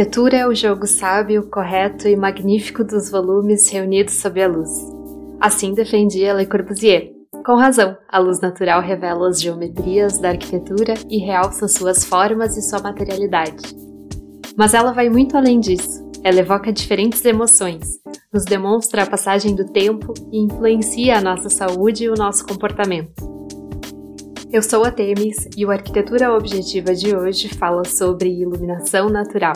arquitetura é o jogo sábio, correto e magnífico dos volumes reunidos sob a luz. Assim defendia Le Corbusier. Com razão, a luz natural revela as geometrias da arquitetura e realça suas formas e sua materialidade. Mas ela vai muito além disso. Ela evoca diferentes emoções, nos demonstra a passagem do tempo e influencia a nossa saúde e o nosso comportamento. Eu sou a Temis e o Arquitetura Objetiva de hoje fala sobre iluminação natural.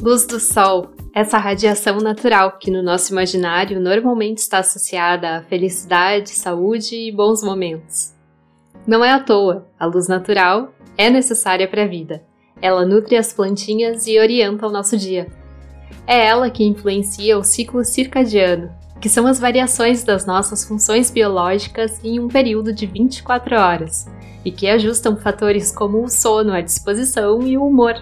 Luz do Sol, essa radiação natural que no nosso imaginário normalmente está associada à felicidade, saúde e bons momentos. Não é à toa, a luz natural é necessária para a vida. Ela nutre as plantinhas e orienta o nosso dia é ela que influencia o ciclo circadiano, que são as variações das nossas funções biológicas em um período de 24 horas, e que ajustam fatores como o sono, a disposição e o humor.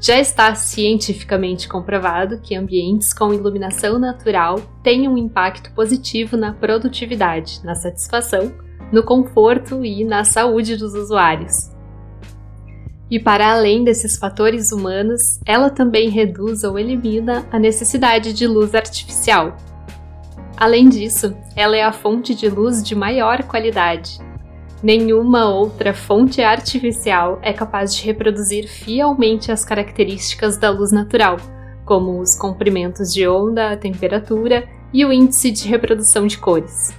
Já está cientificamente comprovado que ambientes com iluminação natural têm um impacto positivo na produtividade, na satisfação, no conforto e na saúde dos usuários. E para além desses fatores humanos, ela também reduz ou elimina a necessidade de luz artificial. Além disso, ela é a fonte de luz de maior qualidade. Nenhuma outra fonte artificial é capaz de reproduzir fielmente as características da luz natural, como os comprimentos de onda, a temperatura e o índice de reprodução de cores.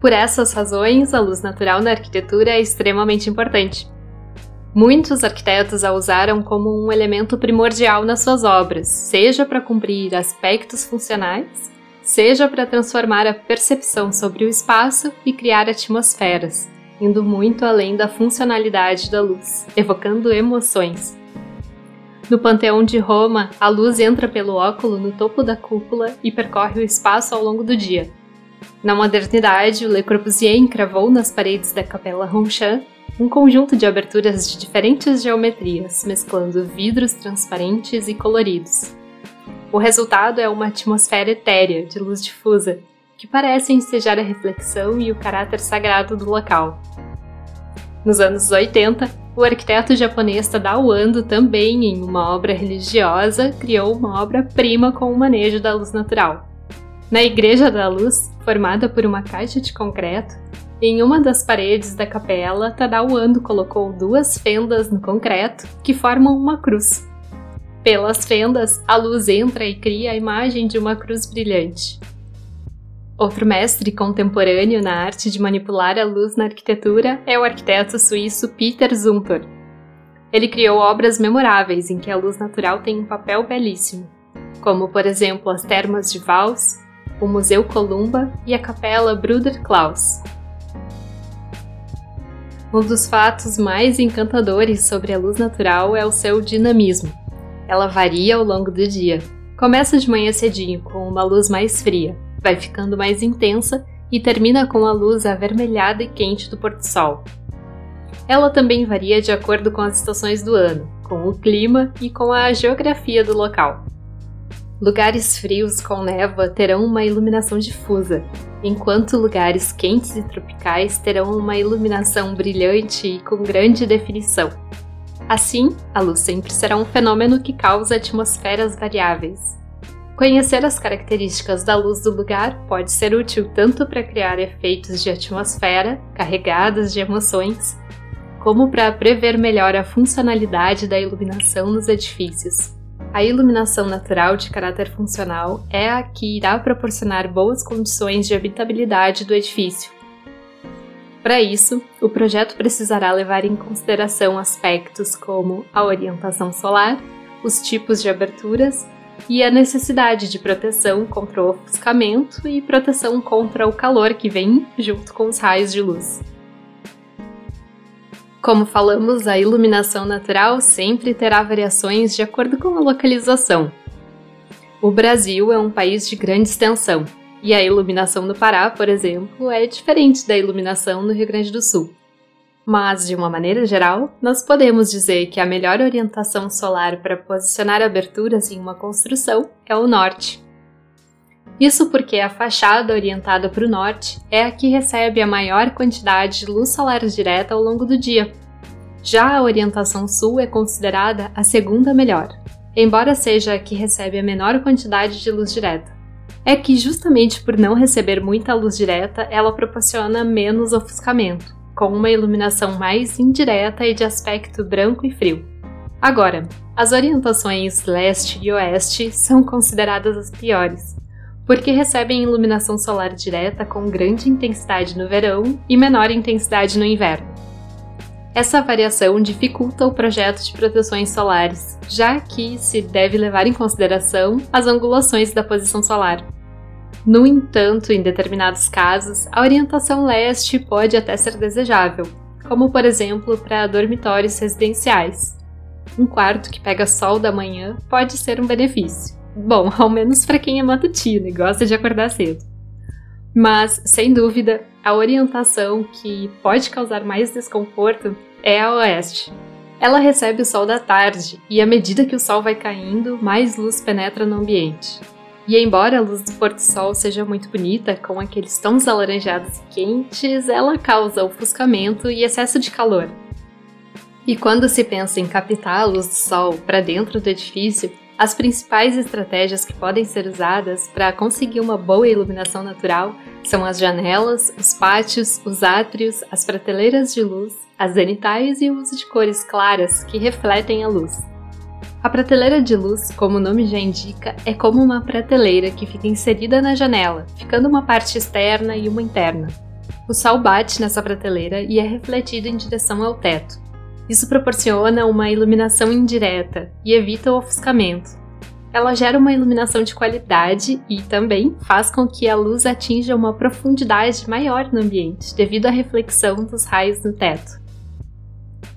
Por essas razões, a luz natural na arquitetura é extremamente importante. Muitos arquitetos a usaram como um elemento primordial nas suas obras, seja para cumprir aspectos funcionais, seja para transformar a percepção sobre o espaço e criar atmosferas, indo muito além da funcionalidade da luz, evocando emoções. No Panteão de Roma, a luz entra pelo óculo no topo da cúpula e percorre o espaço ao longo do dia. Na modernidade, o Le Corbusier encravou nas paredes da Capela Ronchamp um conjunto de aberturas de diferentes geometrias, mesclando vidros transparentes e coloridos. O resultado é uma atmosfera etérea de luz difusa, que parece ensejar a reflexão e o caráter sagrado do local. Nos anos 80, o arquiteto japonês Tadao Ando também, em uma obra religiosa, criou uma obra-prima com o manejo da luz natural. Na Igreja da Luz, formada por uma caixa de concreto, em uma das paredes da capela, Tadao Ando colocou duas fendas no concreto que formam uma cruz. Pelas fendas, a luz entra e cria a imagem de uma cruz brilhante. Outro mestre contemporâneo na arte de manipular a luz na arquitetura é o arquiteto suíço Peter Zumthor. Ele criou obras memoráveis em que a luz natural tem um papel belíssimo, como por exemplo as Termas de Vals, o Museu Columba e a Capela Bruder Klaus, um dos fatos mais encantadores sobre a luz natural é o seu dinamismo. Ela varia ao longo do dia. Começa de manhã cedinho, com uma luz mais fria, vai ficando mais intensa e termina com a luz avermelhada e quente do pôr-do-sol. Ela também varia de acordo com as estações do ano, com o clima e com a geografia do local. Lugares frios com névoa terão uma iluminação difusa, enquanto lugares quentes e tropicais terão uma iluminação brilhante e com grande definição. Assim, a luz sempre será um fenômeno que causa atmosferas variáveis. Conhecer as características da luz do lugar pode ser útil tanto para criar efeitos de atmosfera carregados de emoções, como para prever melhor a funcionalidade da iluminação nos edifícios. A iluminação natural de caráter funcional é a que irá proporcionar boas condições de habitabilidade do edifício. Para isso, o projeto precisará levar em consideração aspectos como a orientação solar, os tipos de aberturas e a necessidade de proteção contra o ofuscamento e proteção contra o calor que vem junto com os raios de luz. Como falamos, a iluminação natural sempre terá variações de acordo com a localização. O Brasil é um país de grande extensão, e a iluminação no Pará, por exemplo, é diferente da iluminação no Rio Grande do Sul. Mas, de uma maneira geral, nós podemos dizer que a melhor orientação solar para posicionar aberturas em uma construção é o norte. Isso porque a fachada orientada para o norte é a que recebe a maior quantidade de luz solar direta ao longo do dia. Já a orientação sul é considerada a segunda melhor, embora seja a que recebe a menor quantidade de luz direta. É que, justamente por não receber muita luz direta, ela proporciona menos ofuscamento, com uma iluminação mais indireta e de aspecto branco e frio. Agora, as orientações leste e oeste são consideradas as piores, porque recebem iluminação solar direta com grande intensidade no verão e menor intensidade no inverno. Essa variação dificulta o projeto de proteções solares, já que se deve levar em consideração as angulações da posição solar. No entanto, em determinados casos, a orientação leste pode até ser desejável, como por exemplo para dormitórios residenciais. Um quarto que pega sol da manhã pode ser um benefício. Bom, ao menos para quem é matutino e gosta de acordar cedo. Mas, sem dúvida, a orientação que pode causar mais desconforto é a oeste. Ela recebe o sol da tarde e, à medida que o sol vai caindo, mais luz penetra no ambiente. E embora a luz do pôr do sol seja muito bonita, com aqueles tons alaranjados e quentes, ela causa ofuscamento e excesso de calor. E quando se pensa em captar a luz do sol para dentro do edifício, as principais estratégias que podem ser usadas para conseguir uma boa iluminação natural são as janelas, os pátios, os átrios, as prateleiras de luz, as zenitais e o uso de cores claras que refletem a luz. A prateleira de luz, como o nome já indica, é como uma prateleira que fica inserida na janela, ficando uma parte externa e uma interna. O sol bate nessa prateleira e é refletido em direção ao teto, isso proporciona uma iluminação indireta e evita o ofuscamento. Ela gera uma iluminação de qualidade e também faz com que a luz atinja uma profundidade maior no ambiente, devido à reflexão dos raios no teto.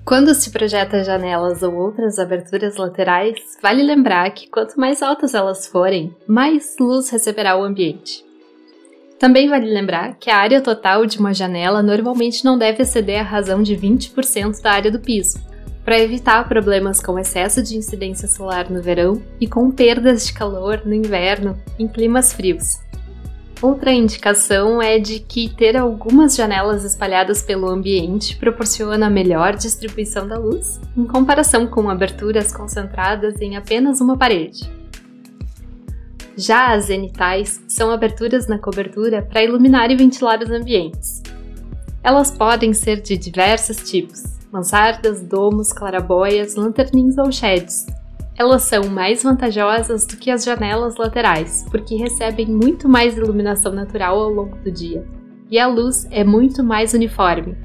Quando se projeta janelas ou outras aberturas laterais, vale lembrar que quanto mais altas elas forem, mais luz receberá o ambiente. Também vale lembrar que a área total de uma janela normalmente não deve exceder a razão de 20% da área do piso, para evitar problemas com excesso de incidência solar no verão e com perdas de calor no inverno em climas frios. Outra indicação é de que ter algumas janelas espalhadas pelo ambiente proporciona melhor distribuição da luz, em comparação com aberturas concentradas em apenas uma parede. Já as zenitais são aberturas na cobertura para iluminar e ventilar os ambientes. Elas podem ser de diversos tipos: mansardas, domos, clarabóias, lanternins ou sheds. Elas são mais vantajosas do que as janelas laterais, porque recebem muito mais iluminação natural ao longo do dia, e a luz é muito mais uniforme.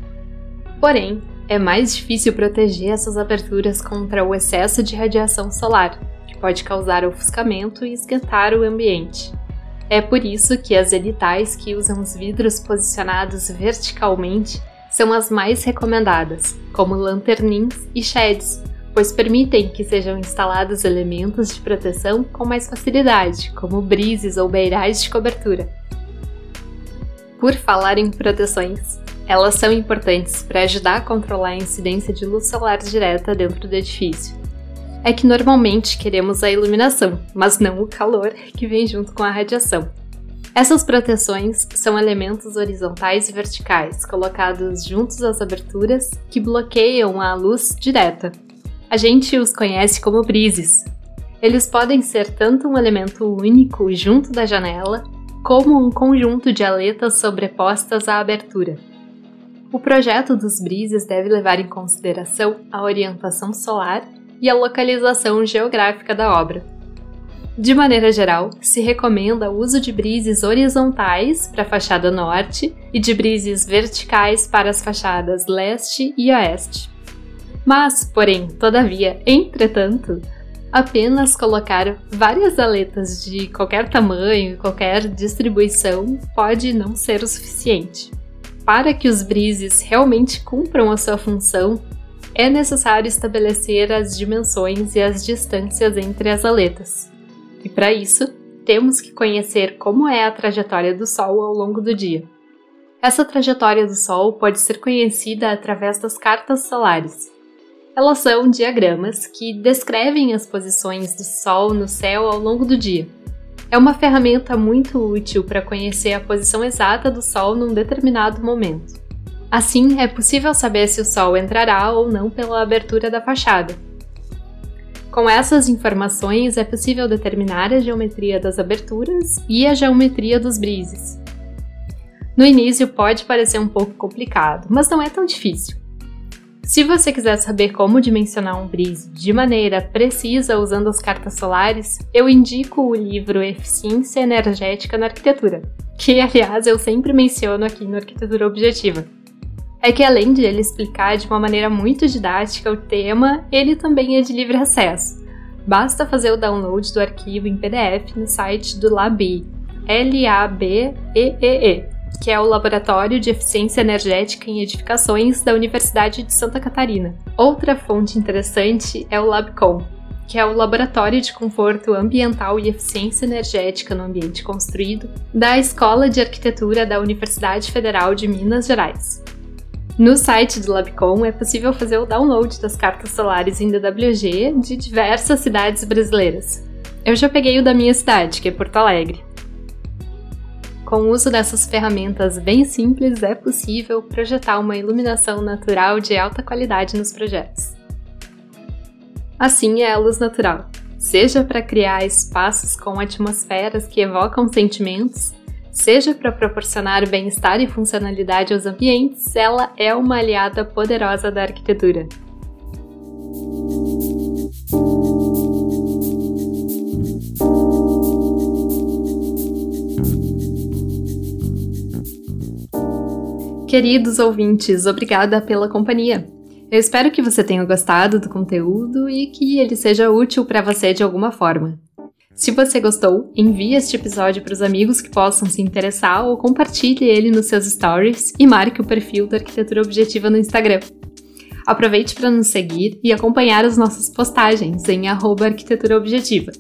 Porém, é mais difícil proteger essas aberturas contra o excesso de radiação solar, pode causar ofuscamento e esquentar o ambiente. É por isso que as editais que usam os vidros posicionados verticalmente são as mais recomendadas, como lanternins e sheds, pois permitem que sejam instalados elementos de proteção com mais facilidade, como brises ou beirais de cobertura. Por falar em proteções, elas são importantes para ajudar a controlar a incidência de luz solar direta dentro do edifício é que normalmente queremos a iluminação, mas não o calor que vem junto com a radiação. Essas proteções são elementos horizontais e verticais colocados juntos às aberturas que bloqueiam a luz direta. A gente os conhece como brises. Eles podem ser tanto um elemento único junto da janela, como um conjunto de aletas sobrepostas à abertura. O projeto dos brises deve levar em consideração a orientação solar e a localização geográfica da obra. De maneira geral, se recomenda o uso de brises horizontais para a fachada norte e de brises verticais para as fachadas leste e oeste. Mas, porém, todavia, entretanto, apenas colocar várias aletas de qualquer tamanho e qualquer distribuição pode não ser o suficiente. Para que os brises realmente cumpram a sua função, é necessário estabelecer as dimensões e as distâncias entre as aletas. E para isso, temos que conhecer como é a trajetória do Sol ao longo do dia. Essa trajetória do Sol pode ser conhecida através das cartas solares. Elas são diagramas que descrevem as posições do Sol no céu ao longo do dia. é uma ferramenta muito útil para conhecer a posição exata do Sol num determinado momento. Assim, é possível saber se o Sol entrará ou não pela abertura da fachada. Com essas informações, é possível determinar a geometria das aberturas e a geometria dos brises. No início pode parecer um pouco complicado, mas não é tão difícil. Se você quiser saber como dimensionar um brise de maneira precisa usando as cartas solares, eu indico o livro Eficiência Energética na Arquitetura, que aliás eu sempre menciono aqui no Arquitetura Objetiva. É que além de ele explicar de uma maneira muito didática o tema, ele também é de livre acesso. Basta fazer o download do arquivo em PDF no site do LABEE, L-A-B-E-E-E que é o Laboratório de Eficiência Energética em Edificações da Universidade de Santa Catarina. Outra fonte interessante é o LabCom, que é o Laboratório de Conforto Ambiental e Eficiência Energética no Ambiente Construído da Escola de Arquitetura da Universidade Federal de Minas Gerais. No site do LabCom é possível fazer o download das cartas solares em DWG de diversas cidades brasileiras. Eu já peguei o da minha cidade, que é Porto Alegre. Com o uso dessas ferramentas bem simples, é possível projetar uma iluminação natural de alta qualidade nos projetos. Assim é a luz natural. Seja para criar espaços com atmosferas que evocam sentimentos, seja para proporcionar bem-estar e funcionalidade aos ambientes, ela é uma aliada poderosa da arquitetura. Queridos ouvintes, obrigada pela companhia. Eu espero que você tenha gostado do conteúdo e que ele seja útil para você de alguma forma. Se você gostou, envie este episódio para os amigos que possam se interessar ou compartilhe ele nos seus stories e marque o perfil da Arquitetura Objetiva no Instagram. Aproveite para nos seguir e acompanhar as nossas postagens em arquitetura objetiva.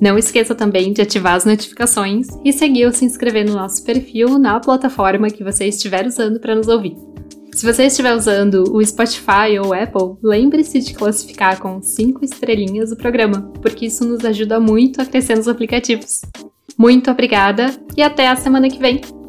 Não esqueça também de ativar as notificações e seguir ou se inscrever no nosso perfil na plataforma que você estiver usando para nos ouvir. Se você estiver usando o Spotify ou o Apple, lembre-se de classificar com 5 estrelinhas o programa, porque isso nos ajuda muito a crescer nos aplicativos. Muito obrigada e até a semana que vem!